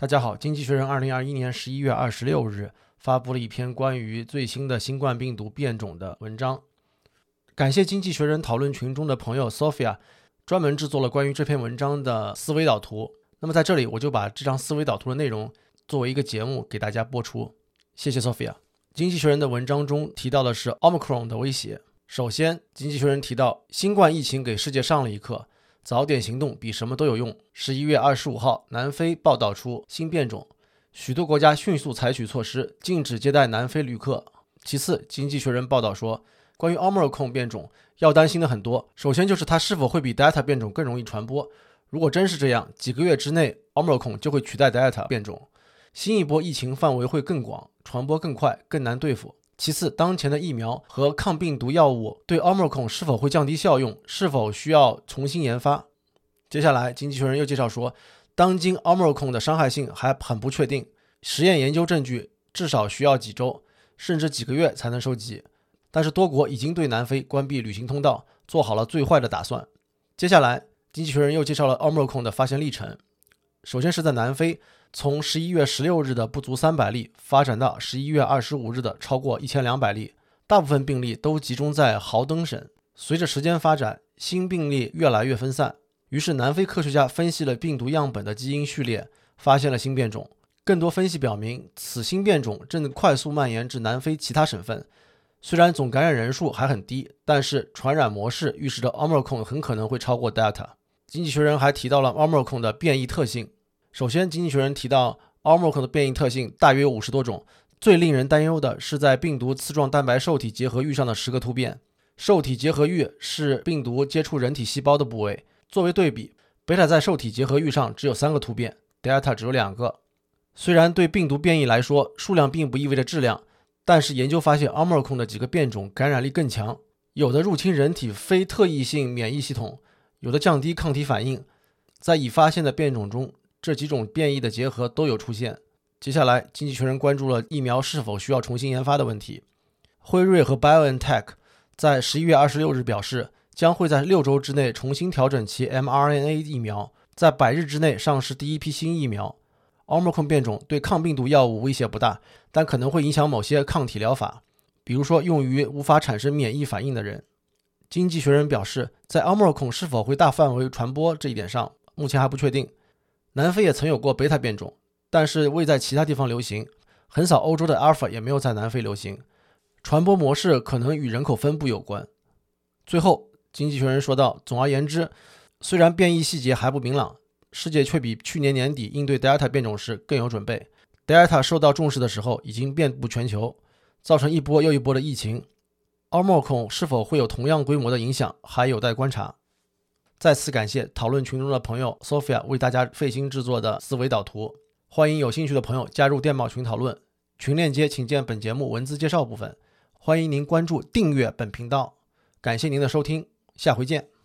大家好，经济学人二零二一年十一月二十六日发布了一篇关于最新的新冠病毒变种的文章。感谢经济学人讨论群中的朋友 Sophia 专门制作了关于这篇文章的思维导图。那么在这里，我就把这张思维导图的内容作为一个节目给大家播出。谢谢 Sophia。经济学人的文章中提到的是 Omicron 的威胁。首先，经济学人提到新冠疫情给世界上了一课。早点行动比什么都有用。十一月二十五号，南非报道出新变种，许多国家迅速采取措施，禁止接待南非旅客。其次，经济学人报道说，关于 Omicron 变种要担心的很多。首先就是它是否会比 Delta 变种更容易传播。如果真是这样，几个月之内 Omicron 就会取代 Delta 变种，新一波疫情范围会更广，传播更快，更难对付。其次，当前的疫苗和抗病毒药物对 Omicron 是否会降低效用，是否需要重新研发？接下来，经济学人又介绍说，当今 Omicron 的伤害性还很不确定，实验研究证据至少需要几周，甚至几个月才能收集。但是多国已经对南非关闭旅行通道，做好了最坏的打算。接下来，经济学人又介绍了 Omicron 的发现历程。首先是在南非。从十一月十六日的不足三百例发展到十一月二十五日的超过一千两百例，大部分病例都集中在豪登省。随着时间发展，新病例越来越分散，于是南非科学家分析了病毒样本的基因序列，发现了新变种。更多分析表明，此新变种正快速蔓延至南非其他省份。虽然总感染人数还很低，但是传染模式预示着 Omicron 很可能会超过 Delta。经济学人还提到了 Omicron 的变异特性。首先，经济学人提到，Omicron 的变异特性大约有五十多种。最令人担忧的是在病毒刺状蛋白受体结合域上的十个突变。受体结合域是病毒接触人体细胞的部位。作为对比，贝塔在受体结合域上只有三个突变，Delta 只有两个。虽然对病毒变异来说，数量并不意味着质量，但是研究发现，Omicron 的几个变种感染力更强，有的入侵人体非特异性免疫系统，有的降低抗体反应。在已发现的变种中，这几种变异的结合都有出现。接下来，经济学人关注了疫苗是否需要重新研发的问题。辉瑞和 BioNTech 在十一月二十六日表示，将会在六周之内重新调整其 mRNA 疫苗，在百日之内上市第一批新疫苗。Omicron 变种对抗病毒药物威胁不大，但可能会影响某些抗体疗法，比如说用于无法产生免疫反应的人。经济学人表示，在 Omicron 是否会大范围传播这一点上，目前还不确定。南非也曾有过贝塔变种，但是未在其他地方流行。横扫欧洲的阿尔法也没有在南非流行。传播模式可能与人口分布有关。最后，经济学人说道：“总而言之，虽然变异细节还不明朗，世界却比去年年底应对德尔塔变种时更有准备。德尔塔受到重视的时候已经遍布全球，造成一波又一波的疫情。奥莫孔是否会有同样规模的影响，还有待观察。”再次感谢讨论群中的朋友 Sophia 为大家费心制作的思维导图，欢迎有兴趣的朋友加入电报群讨论，群链接请见本节目文字介绍部分。欢迎您关注订阅本频道，感谢您的收听，下回见。